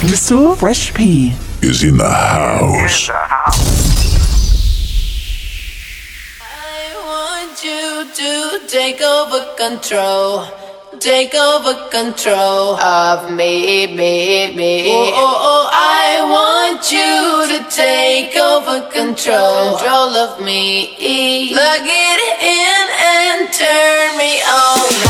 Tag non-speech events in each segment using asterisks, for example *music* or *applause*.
Mr. Fresh P is in the house. I want you to take over control. Take over control of me, me, me. Oh, oh, oh, I want you to take over control. Control of me. Plug it in and turn me on.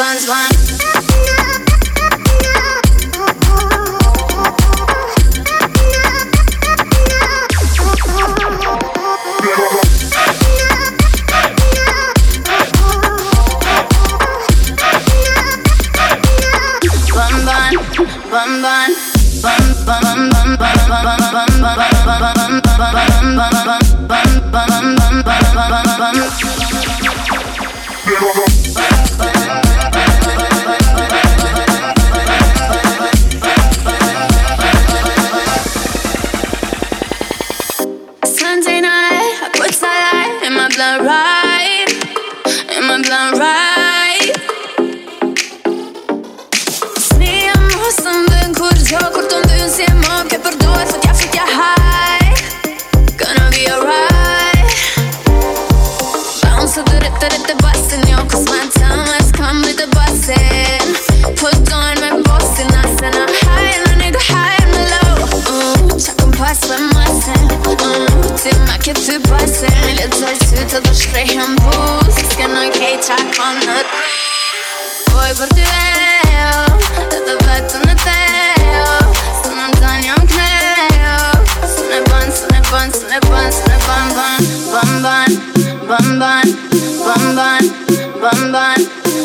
ones, one.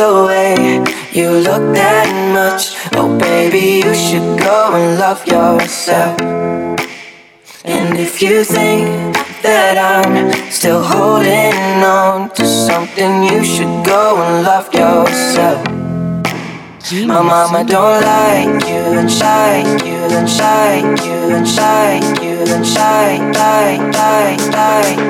the way you look that much. Oh baby, you should go and love yourself. And if you think that I'm still holding on to something You should go and love yourself. My mama don't like you and shy you and shy you and shy you and shy die die die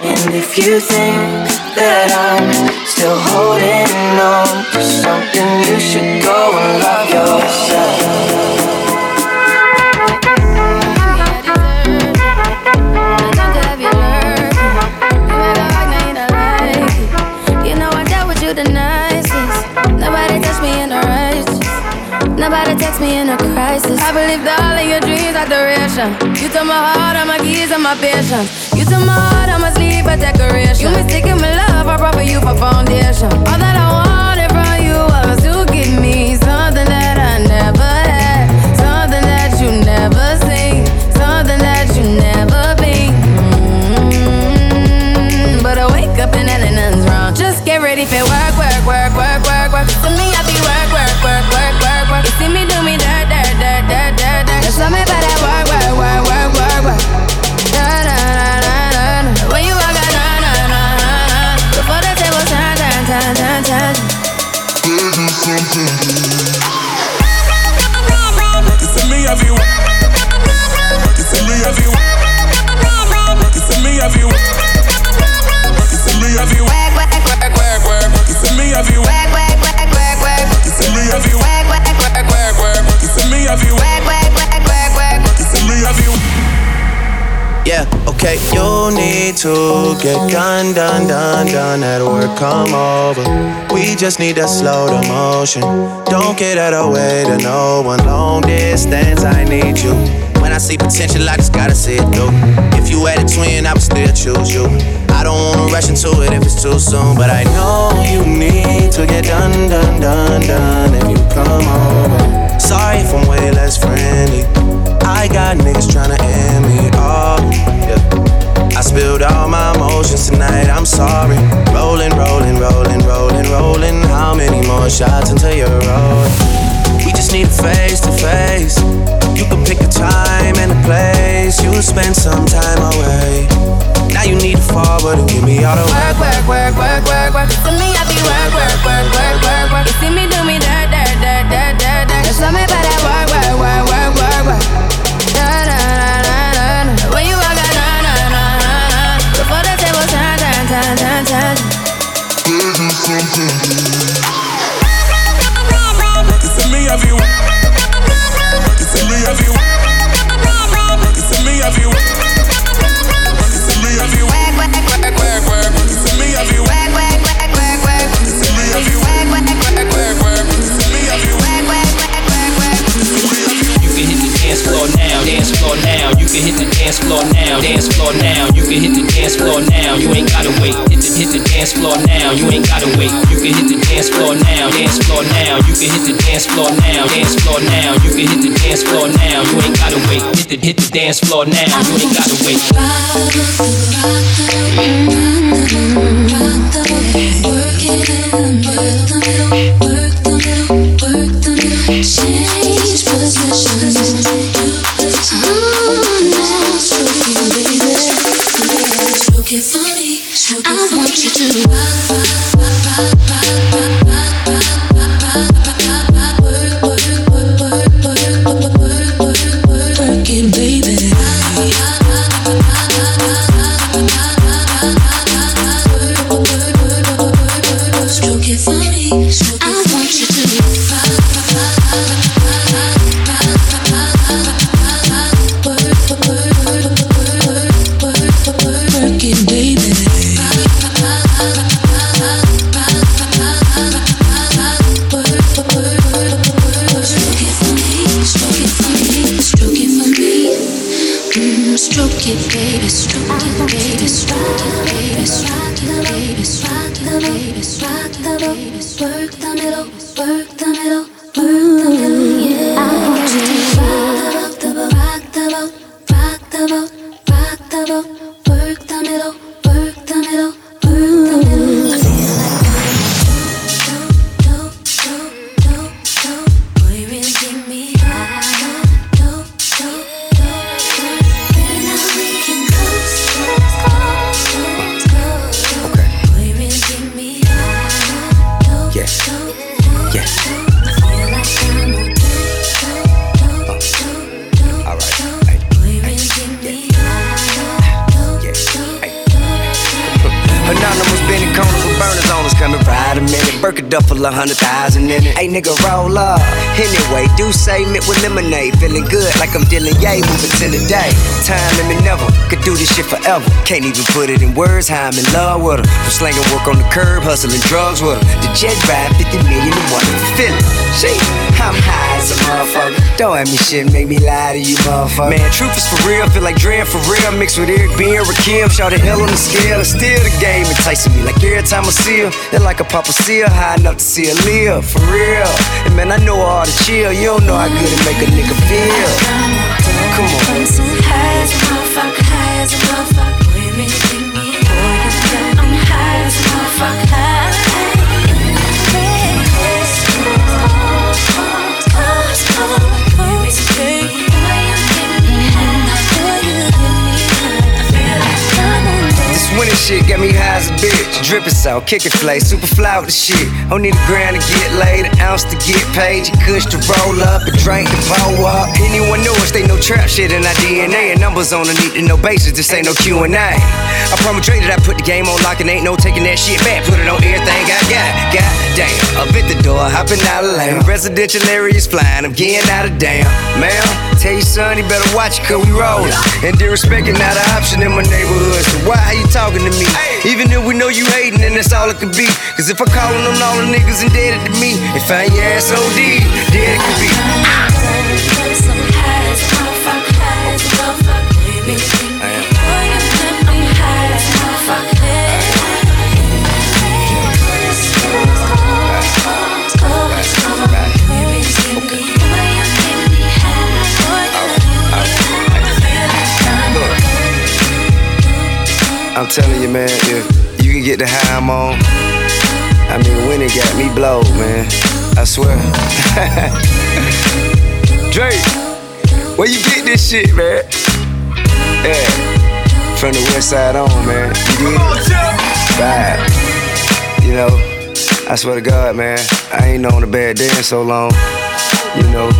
And if you think that I'm still holding on to something You should go and love yourself I love you I love you You know I'd with you the nicest Nobody text me in a crisis. Nobody touched me in a crisis. I believed all of your dreams are duration. You took my heart, all my keys, and my patience. You took my heart, I must a decoration. You mistaken my love, I brought for you for foundation. All that I wanted from you was to give me something that I never had, something that you never seen, something that you never been. Mm-hmm. But I wake up and nothing's wrong. Just get ready for work, work, work, work, work, work. To me, I be have you. You me have you. Work, work, work, work, work. You me have you. Work, work, work, work, work. You me have you. Work, work, work, work, work. You me have you. Work, work, work, work, work. Okay, you need to get done, done, done, done at work. Come over. We just need to slow the motion. Don't get out of way to no one. Long distance, I need you. When I see potential, I just gotta see it through. You had a twin, I would still choose you. I don't wanna rush into it if it's too soon, but I know you need to get done, done, done. Dance floor now. Can't even put it in words how I'm in love with her. From slanging work on the curb, hustling drugs with her. The jet ride 50 million and one feel it. Shit, I'm high as a motherfucker. Don't have me shit, make me lie to you, motherfucker. Man, truth is for real, feel like Dre for real. Mixed with Eric B and Rakim, shout the hell on the scale. It's still the game enticing me. Like every time I see her, they're like a papa seal, high enough to see her live. For real. And man, I know all the chill. You don't know how good it make a nigga feel. Come on. High as a motherfucker, high as a motherfucker me. Boy, you got I'm high as a motherfucker. Shit got me high as a bitch. Drippin' salt, kickin' flay, super fly with the shit. Don't need a grand to get laid, an ounce to get paid. You kush to roll up and drink to blow up. Anyone know us, they know trap shit in our DNA. And numbers on the need to know basis, this ain't no Q&A. I that I put the game on lock and ain't no taking that shit back. Put it on everything I got. God damn, up at the door, hopping out of lane. Residential areas flying, I'm getting out of damn. Man, tell your son he better watch it cause we rollin'. And disrespecting not an option in my neighborhood. So why are you talking to me? Even if we know you hating, then that's all it could be. Cause if I callin' on all the niggas indebted to me, and find your ass OD, dead it could be. I'm telling you, man, if you can get the high I'm on, I mean, when it got me blowed, man. I swear. *laughs* Drake, where you get this shit, man? Yeah, from the west side on, man. You get Right. You know, I swear to God, man, I ain't known a bad day in so long. You know,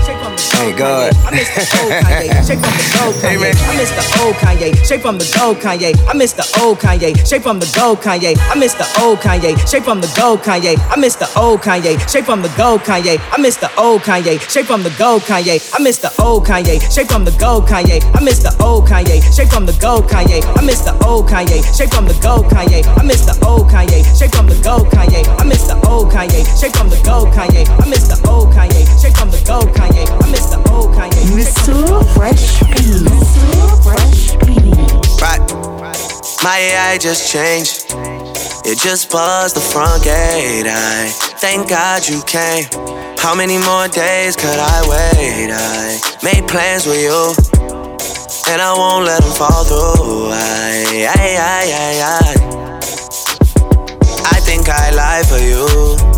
thank God. I miss the old Kanye, straight from the gold Kanye. I miss the old Kanye, straight from the gold Kanye. I miss the old Kanye, straight from the gold Kanye. I miss the old Kanye, straight from the gold Kanye. I miss the old Kanye, straight from the gold Kanye. I miss the old Kanye, straight from the gold Kanye. I miss the old Kanye, straight from the gold Kanye. I miss the old Kanye, straight from the gold Kanye. I miss the old Kanye, straight from the gold Kanye. I miss the old Kanye, straight from the gold Kanye. I miss the old Kanye, straight from the gold Kanye. I miss the old Kanye, straight from the gold Kanye. I miss the old Kanye. Mr. Fresh Beat. Mr. Fresh Beat. Right. My AI just changed. It just buzzed the front gate. I thank God you came. How many more days could I wait? I made plans with you, and I won't let them fall through. I, I, I, I, I. I think I lie for you.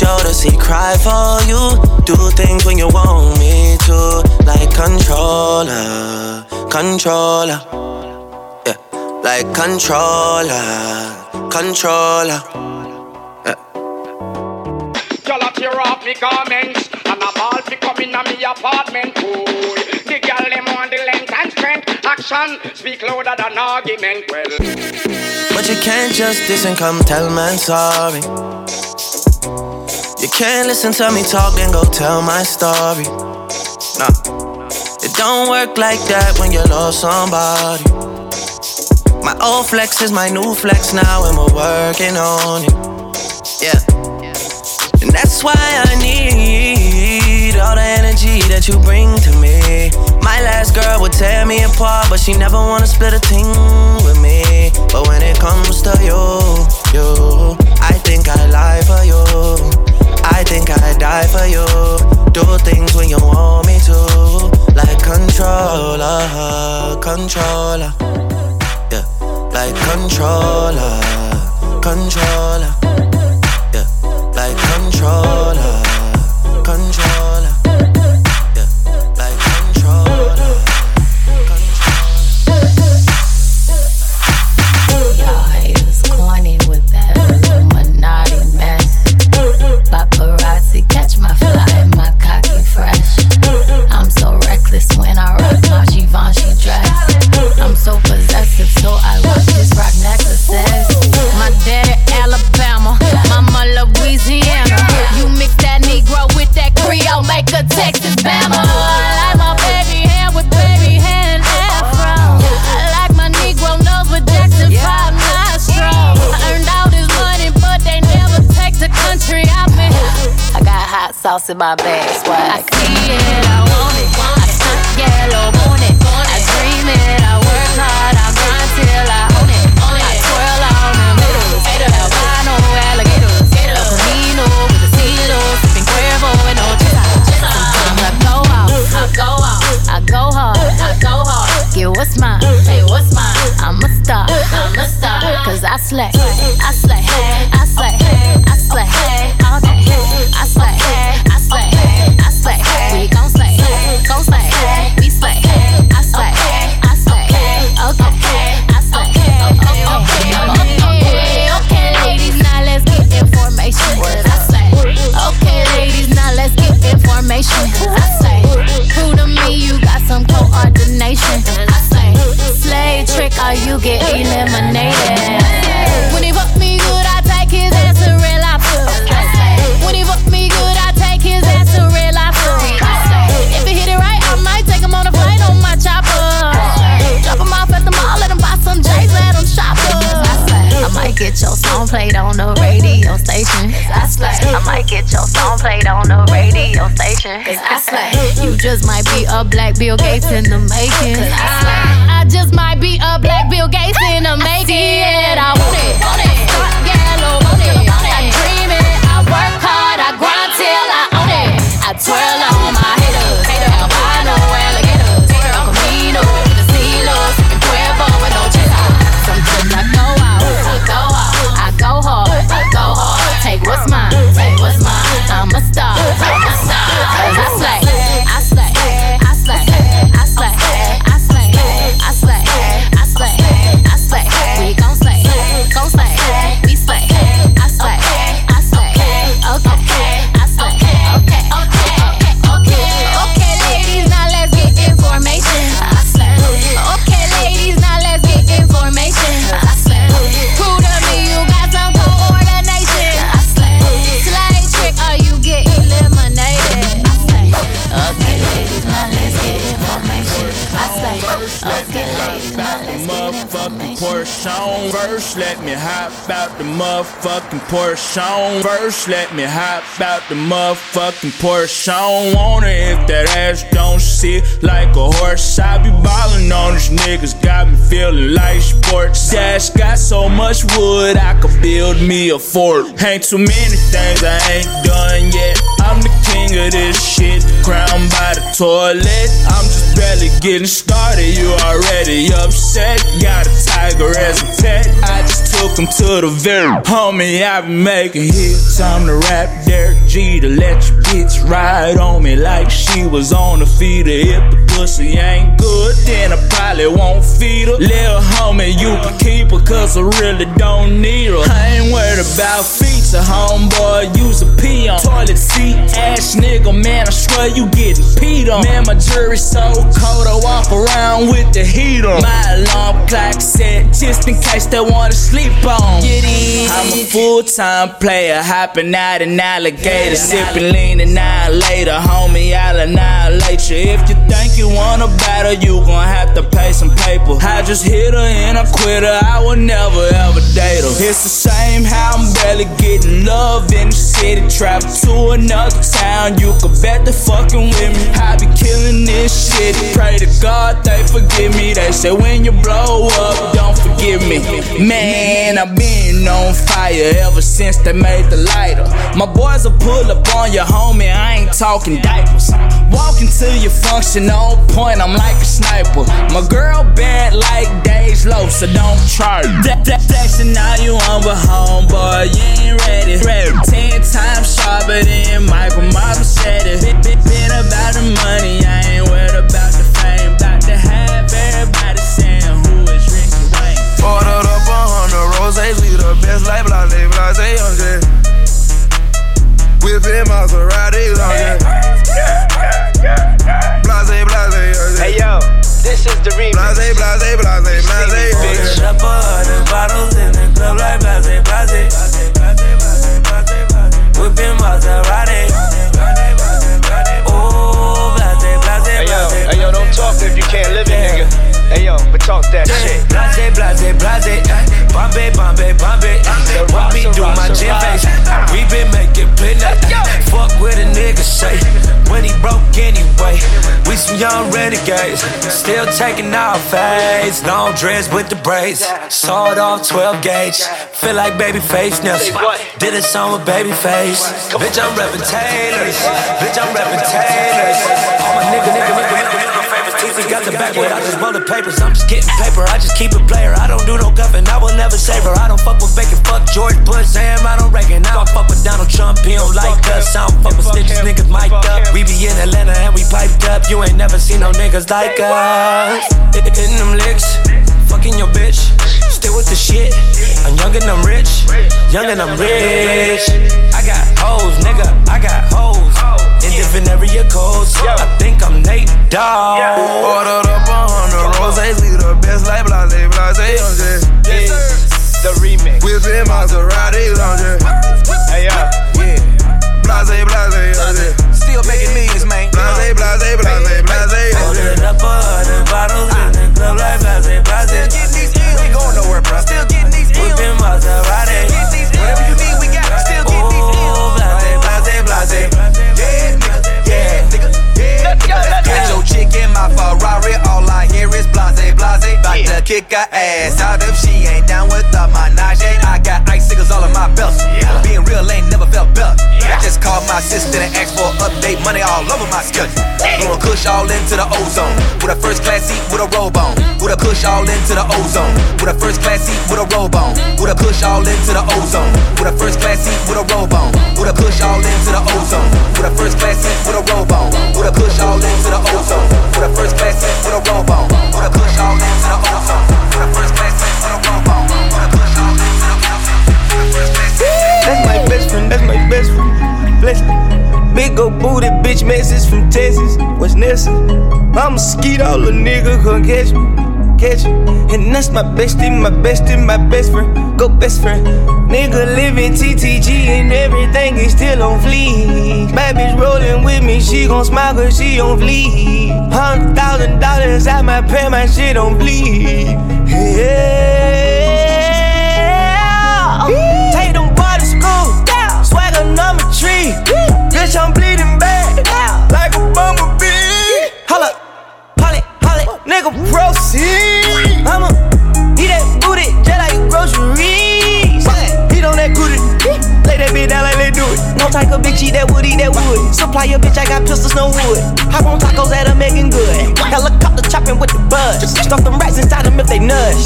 Jodeci cry for you. Do things when you want me to. Like controller, controller. Yeah, like controller, controller. Yeah. Y'all a tear off me garments And a ball fi come in me apartment Ooh, the girl them on the length and strength Action speak louder than argument Well, But you can't just diss and come tell man sorry. Can't listen to me talk and go tell my story. Nah, it don't work like that when you lost somebody. My old flex is my new flex now, and we're working on it. Yeah, and that's why I need all the energy that you bring to me. My last girl would tear me apart, but she never wanna split a thing with me. But when it comes to you, you, I think I lie for you. I think I die for you. Do things when you want me to, like controller, controller, yeah, like controller, controller, yeah, like controller, controller, sauce in my bag, swag. I see it, I want it. I stunt yellow, want it. I dream it, I work hard, I grind till I own it. I twirl on them hitters, albino alligators. El Camino with a CeeLo, sipping Cuervo and no Sometimes I go out, I go out, I go hard, I go hard. Get what's mine, hey, what's mine? I'm a star, I'm a star. Cause I slay, I slay, I information. I say, prove to me you got some coordination. I slay, slay trick or you get eliminated. When he fuck me get your song played on the radio station. I slay. I might get your song played on the radio station. I slay. You just might be a black Bill Gates in the making. I. I just might be a black Bill Gates in the making. I want it. Start yellow, want it. I dream it. I work hard. I grind till I own it. I twirl on my haters. Albino alligators. El Camino I'm a star, I'm a star. 'Cause I slay, Porsche. First, let me hop out the motherfucking Porsche on. Want it if that ass don't sit like a horse. I be ballin' on these niggas, got me feeling like sports. Dash got so much wood, I could build me a fort. Ain't too many things I ain't done yet. King of this shit, crowned by the toilet. I'm just barely getting started, you already upset. Got a tiger as a pet, I just took him to the very Homie, I've been making hits, time to rap Derek G to let your bitch ride on me like she was on the feeder. If the pussy ain't good, then I probably won't feed her. Little homie, you can keep her, cause I really don't need her. I ain't worried about feature, homeboy, use a pee on. Toilet seat, ass nigga, man, I swear you getting peed on. Man, my jury's so cold, I walk around with the heat on. My alarm clock set, just in case they wanna sleep on. Get. I'm a full time player, hopping out an alligator, sipping lean and now later, homie, I'll annihilate you. If you think you wanna battle, you gon' have to pay some paper. I just hit her and I quit her, I would never ever date her. It's the same how I'm barely getting love in the city. Travel to another town, you could bet the fucking with me. I be killing this shit. Pray to God they forgive me. They say when you blow up, don't forgive me. Man, I've been on fire ever since they made the lighter. My boys will pull up on your homie, I ain't talking diapers. Walking to your function on point, I'm like a sniper. My girl bad like days low, so don't try. That, that, flexing now you on, but homeboy, you ain't ready. ready. Ten times sharper than Michael Marvin said it. Been, been, been about the money, I ain't worried about the fame. About to have everybody saying who is Ricky Wayne. Ordered up a hundred roses, we the best like blase, blase, young J. Whipping Maserati, long J. Blase, blase, young J. Hey yo, this is the remix. Blase, blase, blase, blase, bitch. Up a hundred bottles in the club like blase, blase. Whipping Maserati. Oh, blase, blase, Hey yo, blase. hey yo, don't talk if you can't live it, nigga. Ayo, but talk that shit. Blase, blase, blase. Eh. Bombay, Bombay, Bombay. Walk me through my gym face. We been making plenty. Fuck with a nigga say. When he broke anyway. We some young renegades. Still taking our fades. Long dreads with the braids. Sawed off 12 gauge. Feel like Babyface now. Did a song with Babyface. Bitch, I'm rapping Taylor's. Bitch, I'm rapping Taylor's. All my nigga, nigga, nigga, nigga favorites. Got the backwood. I just roll the papers. I'm just getting paper. I just keep it player. I don't do no guffin. I will never save her. I don't fuck with bacon. Fuck George Bush. Sam, I don't reckon. I don't fuck with Donald Trump. He don't like us. I don't fuck with snitches. Niggas mic'd up. We be in Atlanta and we piped up. You ain't never seen no niggas like us. In them licks. Fucking your bitch. Still with the shit. I'm young and I'm rich. Young and I'm rich. I got hoes, nigga. I got hoes. In different area codes. I think I'm Nate Dogg. Ordered up a hundred roses, we the best like blase, blase, blase. The remix. Whipping Maserati lounge. Hey, yeah. Yeah. Blase, blase, blase. Still making millions, man. Blase, blase, blase, blase. Ordered up a hundred bottles in the club like blase, blase. Still getting these We ain't going nowhere, bro. Still getting these M's. Whipping Maserati. Whatever you need, my Ferrari. All I hear is blase, blase. About to kick her ass out if she ain't down with the menage. I got icicles all in my belt. Being real ain't never felt better. I just called my sister and asked for an update. Money all over my schedule. Blowing kush all into the ozone. With a first class seat with a robe on. With a kush all into the ozone. With a first class seat with a robe on. With a kush all into the ozone. With a first class seat with a robe on. With a kush all into the ozone. With a first class seat with a robe on. With a kush all into the ozone. With a first class seat with a robe on. With a kush all into the ozone. With a first class seat with a robe on. With a kush all into the ozone. With a first class seat. That's my best friend, that's my best friend. Bless me. Big old booty bitch message from Texas. What's next? I'm a skeet all a nigga come catch me. Me. And that's my bestie, my bestie, my best friend. Go best friend. Nigga living TTG and everything is still on fleek. Bad bitch rolling with me, she gon' smile cause she on fleek. Hundred thousand dollars I might pay my shit on bleed. Yeah.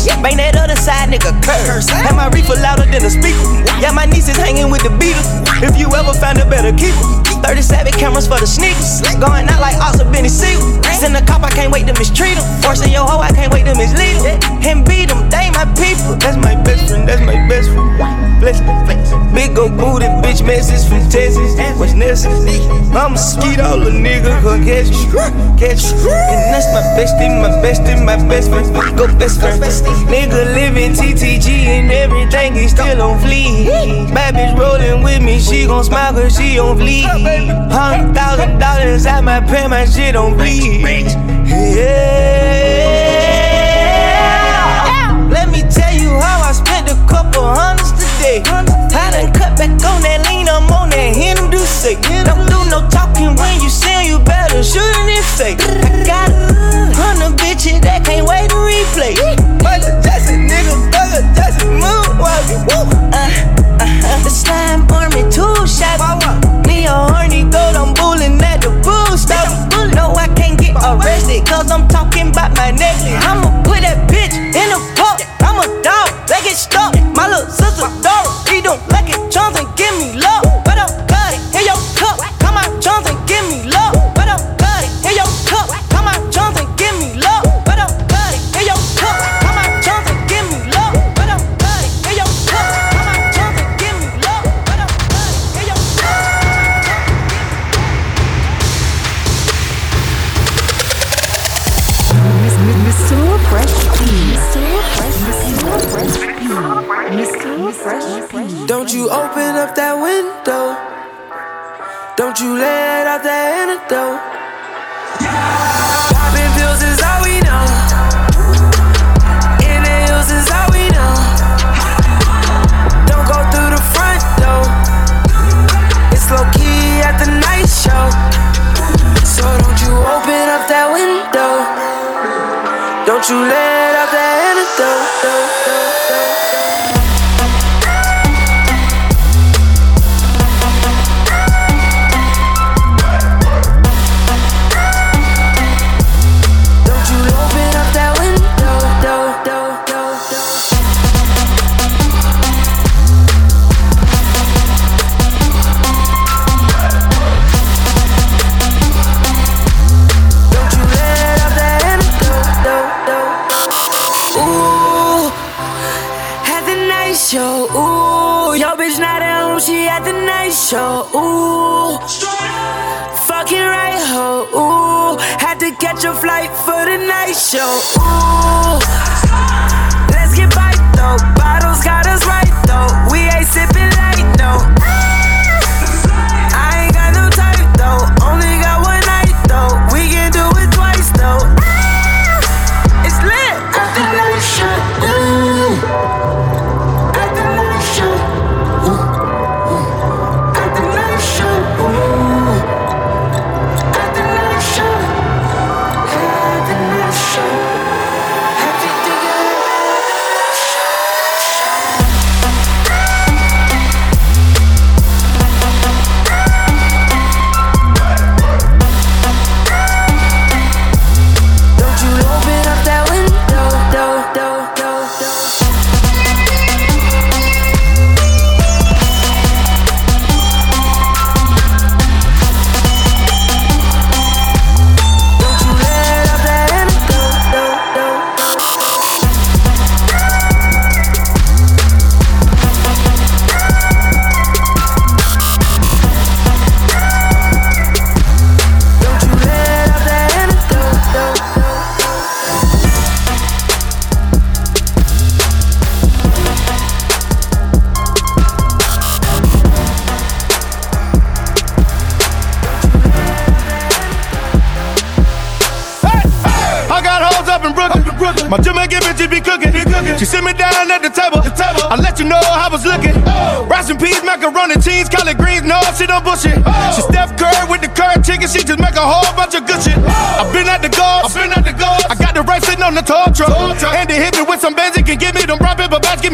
Bang that other side, nigga, curse. Have my reefer louder than a speaker. Yeah, my niece is hanging with the Beatles. If you ever find a better keeper. 37 cameras for the sneakers. Going out like Oscar Benny Siegel. Send a cop, I can't wait to mistreat him. Forcing your hoe, I can't wait to mislead him. And beat him, they my people. That's my best friend, that's my best friend. Bless me. Big old booty bitch message from Texas. What's next? I'm a skeet all a nigga come catch me. Catch me. And that's my bestie, my bestie, my best friend. Go best friend. Nigga living TTG and everything is still on fleek. Bad bitch rolling with me, she gon' smile cause she on fleek. Hundred thousand dollars, I might pay my shit on bleed. Yeah. Let me tell you how I spent a couple hundreds today. I done cut back on that lean, I'm on that do say. Don't do no talking when you sing, you better shoot it fake. I got cause I'm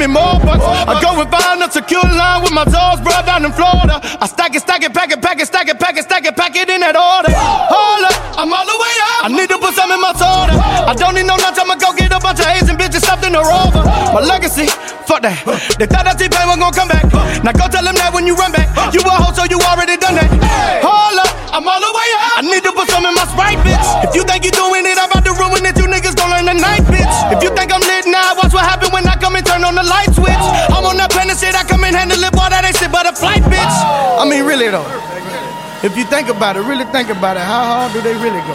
me more bucks. I go and find a secure line with my dogs, bro, down in Florida. I stack it, stack it, pack it, pack it, stack it, pack it, stack it, pack it in that order. Hold up, I'm all the way up. I need to put some in my soda. I don't need no nuts. I'ma go get a bunch of Asian bitches stuffed in a rover. My legacy, fuck that. They thought that If you think about it, really think about it, how hard do they really go?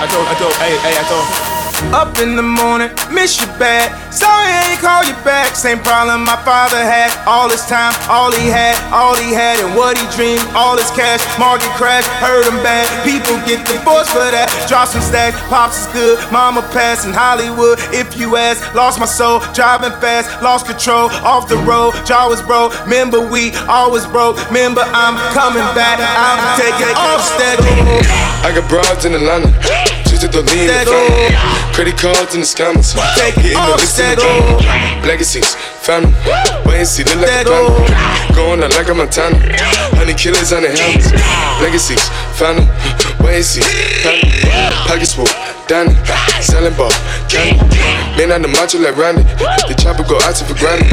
I told, I told, hey, hey, I told. Up in the morning, miss you bad. Sorry I ain't call you back. Same problem my father had. All his time, all he had, all he had, and what he dreamed. All his cash, market crash, hurt him bad. People get divorced for that. Drop some stacks, pops is good. Mama passed in Hollywood. If you ask, lost my soul, driving fast, lost control. Off the road, jaw was broke. Remember we always broke. Remember I'm coming back. I'm taking off steady. I got broads in Atlanta. To lean the family. Credit cards and the scammers. Getting the list in the drama. Legacies, family. Wait and see, look like a. Going out like a Montana. Honey killers on the helmets. Legacies, family. Wait and see, family. Pockets full, Danny. Selling ball, candy. Man on the macho like Randy. The chopper go out to for granted.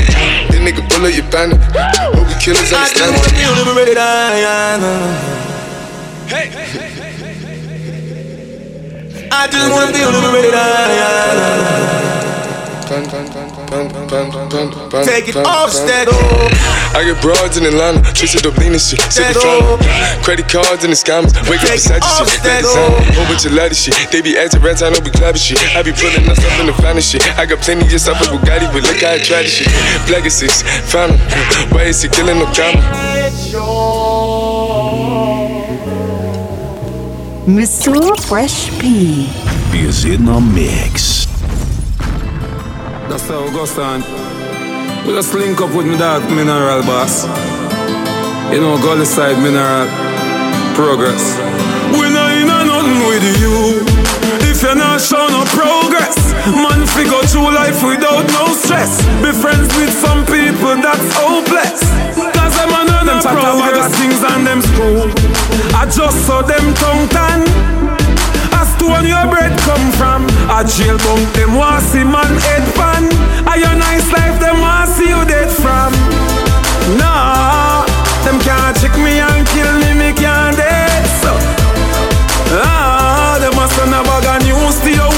This nigga bullet, you bandit. Hope the killers I just understand wanna it. feel liberated. I just wanna feel liberated. Take it off, steady. I get broads in Atlanta, twisted up lean and shit. Sipping fountain. Credit cards and the scammers. Wake up beside your shit. They design whole bunch of ladder shit. They be acting rats, I know we clapping shit. I be pulling us up in the finest shit. I got plenty just up with Bugatti, but look how I try this shit. Black is six, found him. Why is he killing no comma? Mr. Fresh P. Is in the mix. That's how we go stand. We just link up with me dog Mineral Boss. You know, Gully Side Mineral. progress. We're not in nothing with you. You're not showing no progress, man, figure through life without no stress. Be friends with some people that's hopeless. Cause them are none them progress things and them school. I just saw them tongue tan. As to when your bread come from, I jail bunk them want see man head pan. A your nice life them want see you dead from. Nah, them can't check me and kill me, me can't dead so. Ah, them must send a bag of to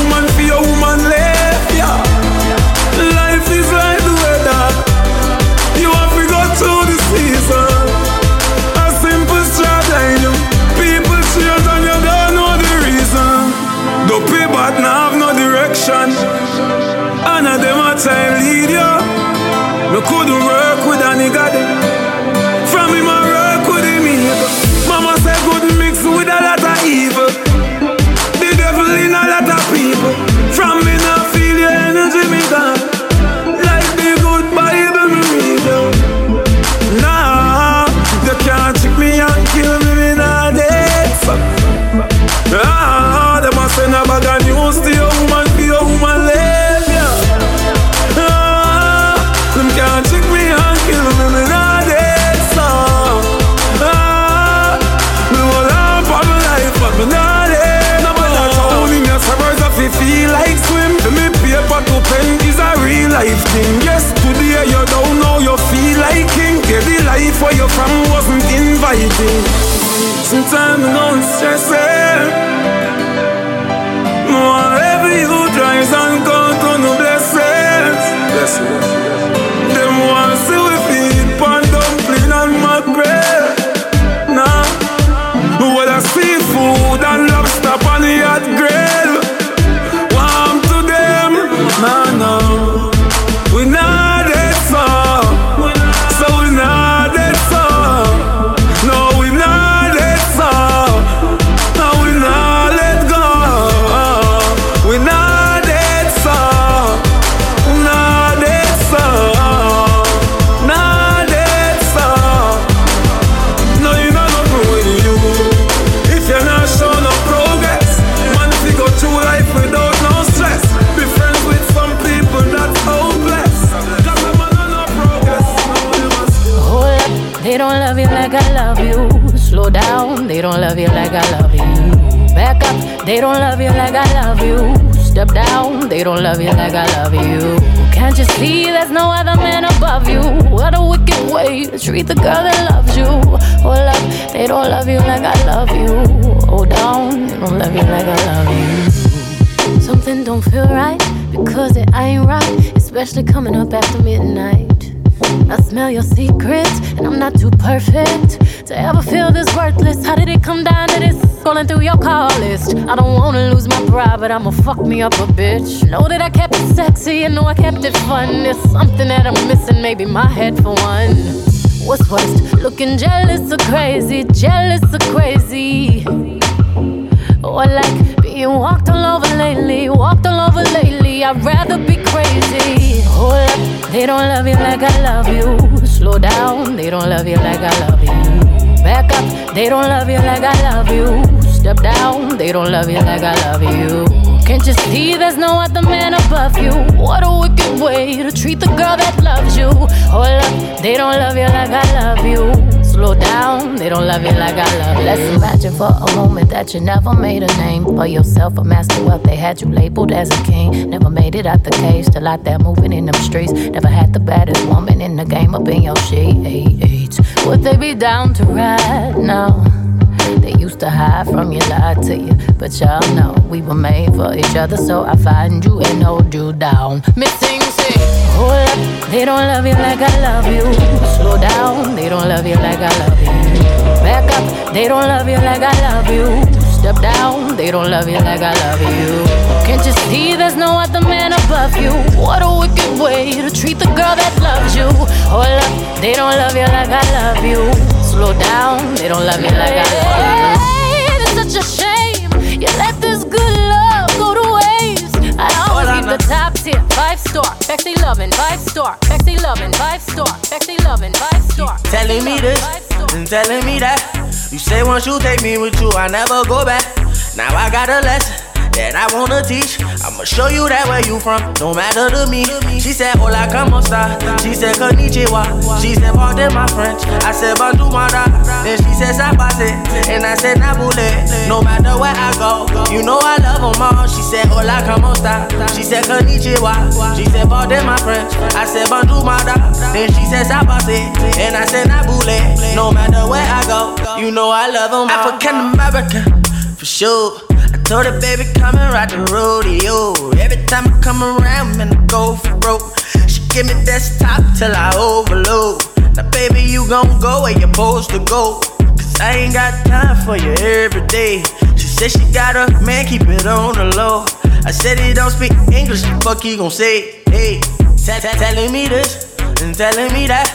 inviting. Sometimes I know it's stressing. Whatever you tries and they don't love you like I love you. Step down, they don't love you like I love you. Can't you see there's no other man above you? What a wicked way to treat the girl that loves you. Oh, Hold up, they don't love you like I love you. Oh, Hold down, they don't love you like I love you. Something don't feel right because it ain't right, especially coming up after midnight. I smell your secrets, and I'm not too perfect to ever feel this worthless. How did it come down to this? Scrolling through your call list. I don't wanna lose my pride, but I'ma fuck me up a bitch. Know that I kept it sexy, and know I kept it fun. There's something that I'm missing, maybe my head for one. What's worst? Looking jealous or crazy, jealous or crazy. Or like being walked all over lately, walked all over lately. I'd rather be crazy. Hold up, they don't love you like I love you. Slow down, they don't love you like I love you. Back up, they don't love you like I love you. Step down, they don't love you like I love you. Can't you see there's no other man above you? What a wicked way to treat the girl that loves you. Hold up, they don't love you like I love you. Slow down, they don't love you like I love. Let's imagine for a moment that you never made a name for yourself, a master wealth. They had you labeled as a king. Never made it out the cage, still out there moving in them streets. Never had the baddest woman in the game up in your sheets. Would they be down to ride now? They used to hide from you, lie to you. But y'all know we were made for each other, so I find you and hold you down. Missing sing. Hold up, they don't love you like I love you. Slow down, they don't love you like I love you. Back up, they don't love you like I love you. Step down, they don't love you like I love you. Can't you see there's no other man above you? What a wicked way to treat the girl that loves you. Hold up, they don't love you like I love you. Slow down, they don't love you like I love you. It's such a shame you let keep the top tier, five star, sexy loving, five star, sexy loving, five star, sexy loving, five star. Telling me this, and telling me that. You say once you take me with you, I never go back. Now I got a lesson that I wanna teach. I'ma show you that where you from, no matter to me. She said, Hola, como esta? She said, Konnichiwa. She said, Pardon my French. I said, Bonjour, mara. Then she said, Sabase. And I said, Nabule. No matter where I go, you know I love them all. She said, Hola, como esta? She said, Konnichiwa. She said, Pardon my French. I said, Bonjour, mara. Then she said, Sabase. And I said, Nabule. No matter where I go, you know I love them all. African American, for sure. Told her, baby, come and ride the rodeo. Every time I come around, man, I go for broke. She give me desktop till I overload. Now, baby, you gon' go where you're supposed to go. Cause I ain't got time for you every day. She said she got a man, keep it on the low. I said he don't speak English, the fuck he gon' say? Hey, telling me this and telling me that.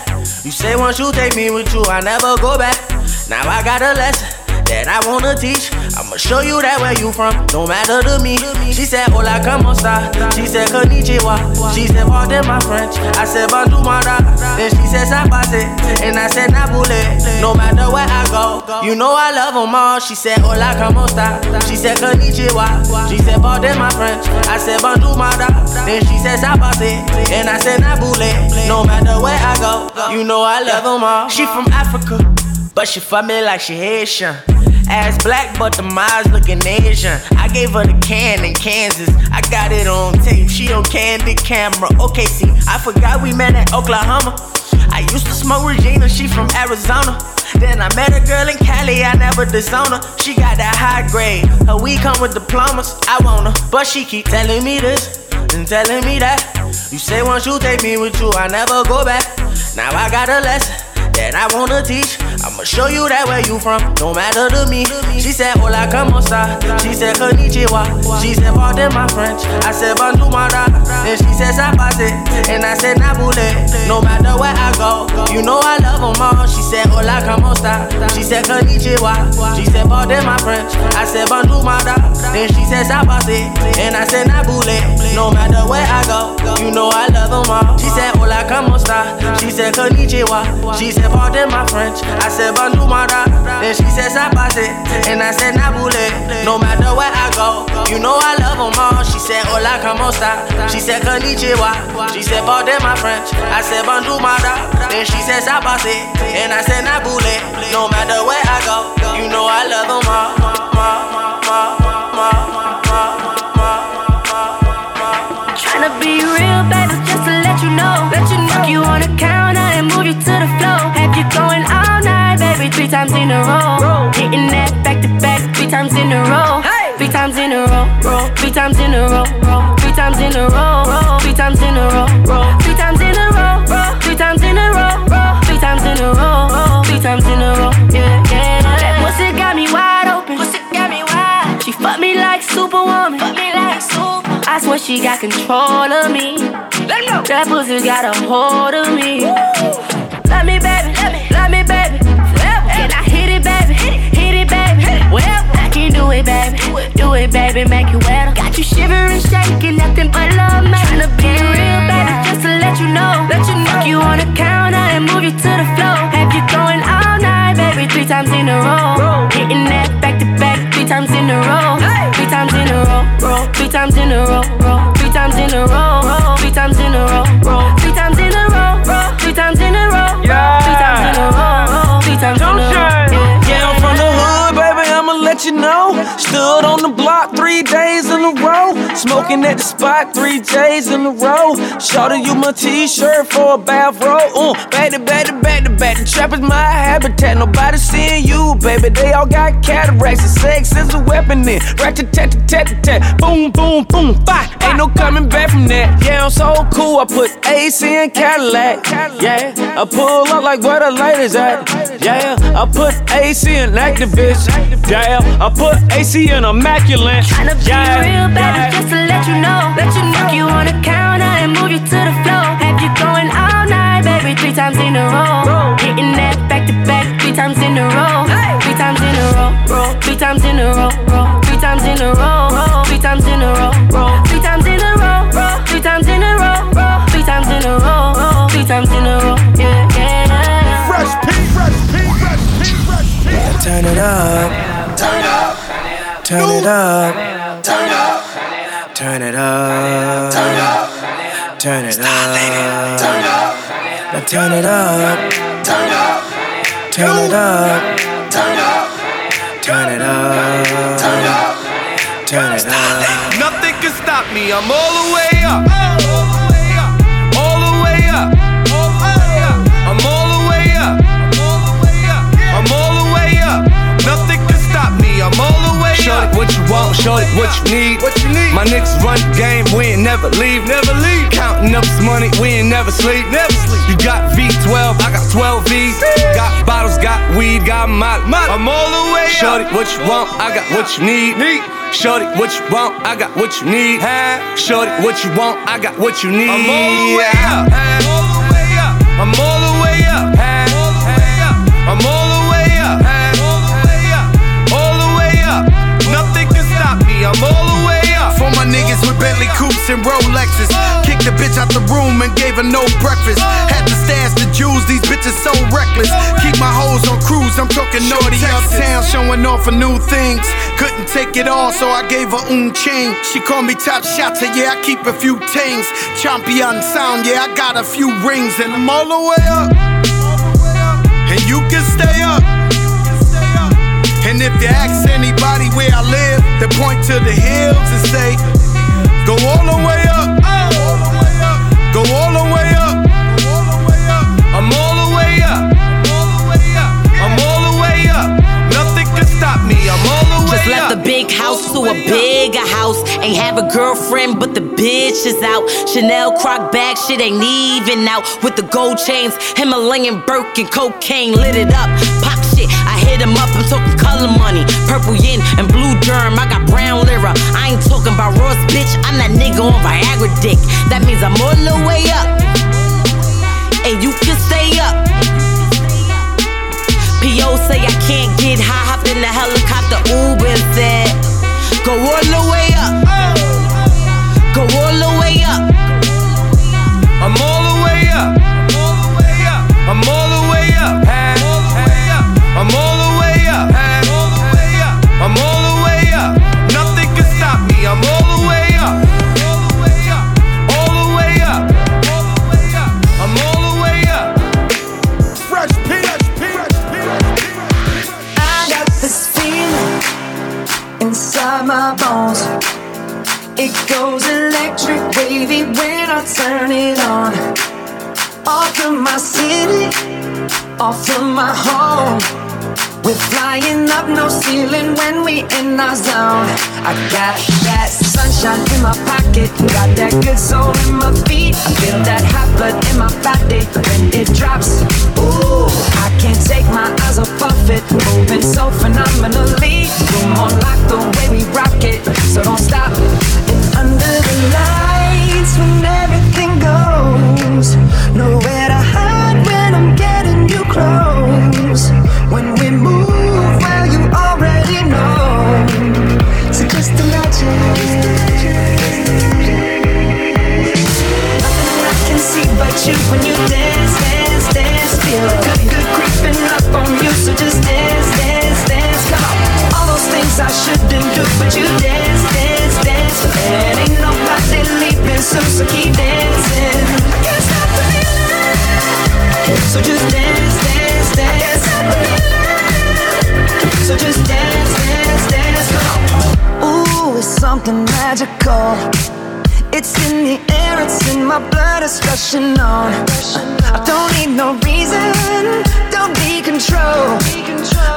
You say once you take me with you, I never go back. Now I got a lesson that I wanna teach. I'ma show you that where you from, no matter to me. She said, Hola, como esta? She said, Konnichiwa. She said, Pardon my French. I said, Bonjour, mara. Then she said, Sabase. And I said, Nabule. No matter where I go, you know I love them all. She said, Hola, como esta? She said, Konnichiwa. She said, Pardon my French. I said, Bonjour, mara. Then she said, Sabase. And I said, Nabule. No matter where I go, you know I love them all. She from Africa. But she fuck me like she Haitian. Ass black, but the eyes looking Asian. I gave her the can in Kansas. I got it on tape. She on candid camera. Okay, see, I forgot we met at Oklahoma. I used to smoke Regina, she from Arizona. Then I met a girl in Cali, I never disown her. She got that high grade. Her weed come with diplomas. I want her, but she keep telling me this and telling me that. You say once you take me with you, I never go back. Now I got a lesson that I wanna teach. I'ma show you that where you from, no matter to me. She said, Hola, como esta? She said, Konnichiwa. She said, Pardon my French. I said, Bonjour, mara. Then she said, Sabase. And I said, Nabule. No matter where I go, you know I love them all. She said, Hola, como esta? She said, Konnichiwa. She said, Pardon my French. I said, Bonjour, mara. Then she said, Sabase. And I said, Nabule. No matter where I go, you know I said, Konnichiwa. She said, Pardon my French. I said, Bonjour. Then she said, Sabase. And I said, Nabule. No matter where I go, you know I love them all. She said, Hola, como esta? She said, Konnichiwa. She said, Pardon my French. I said, Bonjour. Then she said, Sabase. And I said, Nabule. No matter where I go, you know I love them all. Tryna be real, baby, just to let you know. Let you know. Fuck you on the move you to the floor. Have you going all night, baby, three times in a row. Hitting that back to back, three times in a row. Three times in a row. Three times in a row. Three times in a row. Three times in a row. Three times in a row. Three times in a row. Three times in a row. Three times in a row, yeah, yeah. That pussy got me wide open. Pussy got me wide. She fucked me like superwoman. Fuck me like super. I swear she got control of me. Let me know. That pussy got a hold of me. Love me, baby. Love me, love me baby. Forever. Can I hit it, baby? Hit it, hit it baby. Wherever. I can do it, baby. Do it, baby. Make it wetter. Got you shivering, shaking, nothing but love, man. Tryna be real, baby, just to let you know. Let you know. Fuck you on the counter and move you to the floor. Have you going all night, baby? Three times in a row. Hitting that back to back, three times in a row. Three times in a row, roll. Three times in a row, roll. Three times in a row, roll. Three times in a row, roll. Three times in a row, roll. Three times in a row, roll. Three times in a row. Three times in a row. Yeah, Yeah, I'm from the hood, baby, I'ma let you know. Stood on the block three days in a row. Smoking at the spot three J's in a row. Shorty, you my t-shirt for a bathrobe. Uh, back to back to back to back. The trap is my habitat. Nobody seeing you, baby. They all got cataracts. And sex is a weapon then. Ratchet tat tat tat. Boom, boom, boom, fire. Ain't no coming back from that. Yeah, I'm so cool. I put AC in Cadillac. Yeah, I pull up like where the light is at. Yeah, I put AC in activist. Yeah, I put AC in immaculate. Real, baby, just to let you know. Let you know. Fuck you on the counter and move you to the floor. Have you going all night, baby, three times in a row. Hitting that back to back, three times in a row. Three times in a row, roll. Three times in a row, roll. Three times in a row, roll. Three times in a row, roll. Three times in a row, roll. Three times in a row, roll. Three times in a row, roll. Three times in a row, yeah, yeah. Fresh P, Fresh P, Fresh P. turn it up, turn it up, turn it up, turn it up, turn it up, turn it up, turn it up, now turn it up, turn up, turn it up, turn up, turn it up, turn up, turn it up. Nothing can stop me. I'm all the way up. Way Shorty, what you want, shorty, what you need. What you need? My niggas run the game, we ain't never leave. Never leave. Counting up this money, we ain't never sleep. Never sleep. You got V12, I got 12 V's. Got bottles, got weed, got molly. I'm all the way up. Shorty, what you want, I got what you need. Need. Shorty, what you want, I got what you need. Huh? Shorty, what you want, I got what you need. I'm all the way up. All the way up. I'm all with Bentley coupes and Rolexes. Kicked the bitch out the room and gave her no breakfast. Had to stash the jewels, these bitches so reckless. Keep my hoes on cruise, I'm talking naughty uptown, showing off for new things. Couldn't take it all, so I gave her un chain. She called me top shotter, yeah, I keep a few tings. Champion sound, yeah, I got a few rings, and I'm all the way up. And you can stay up. And if you ask anybody where I live, they point to the hills and say, Go all the way up. Go all the way up. I'm all the way up. I'm all the way up. Nothing can stop me. I'm all the way up. Just left the big house to a bigger house. Ain't have a girlfriend, but the bitch is out. Chanel croc bag, shit ain't even out. With the gold chains, Himalayan Birkin, cocaine lit it up. Pop hit him up. I'm talking color money, purple yin and blue germ. I got brown lira. I ain't talking about Ross, bitch. I'm that nigga on Viagra dick. That means I'm all the way up, and you can stay up. P.O. say I can't get high, hopped in the helicopter, Uber said, Go all the way goes electric wavy when I turn it on. Off from my city, off from my home. We're flying up, no ceiling when we in our zone. I got that sunshine in my pocket, got that good soul in my feet. I feel that hot blood in my body when it drops. Ooh, I can't take my eyes off of it, moving so phenomenally. Room on lock, the way we rock it, so don't stop. So keep dancing. Can't stop the feeling. So just dance, dance, dance. Can't stop the feeling. So just dance, dance, dance. Ooh, it's something magical. It's in the air, it's in my blood, it's rushing on. I don't need no reason, don't be control.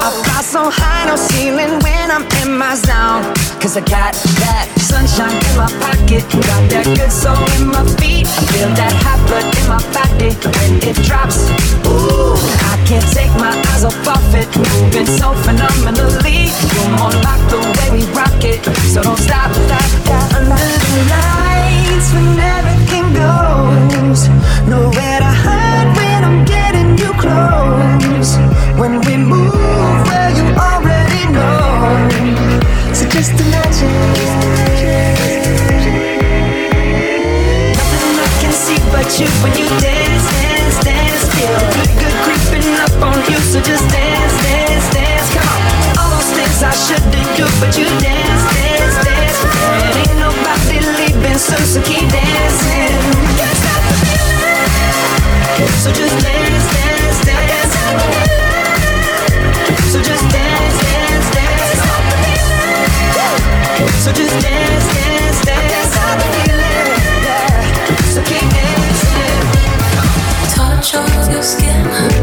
I fly so high, no ceiling when I'm in my zone. Cause I got that sunshine in my pocket, got that good soul in my feet. Feel that hot blood in my body when it drops. Ooh, I can't take my eyes off of it, moving so phenomenally. You're more like the way we rock it, so don't stop, stop, stop. Under the lights when everything goes, nowhere to hide when I'm getting you close. When we move, well you already know. So just But you when you dance, dance, dance. Feel good, good creeping up on you, so just dance, dance, dance. Come on, all those things I shouldn't do, but you dance, dance, dance. And ain't nobody leaving, so so keep dancing. Can't stop feeling, so just dance, dance, dance. So just dance, dance, dance. So just dance, dance. Show your skin.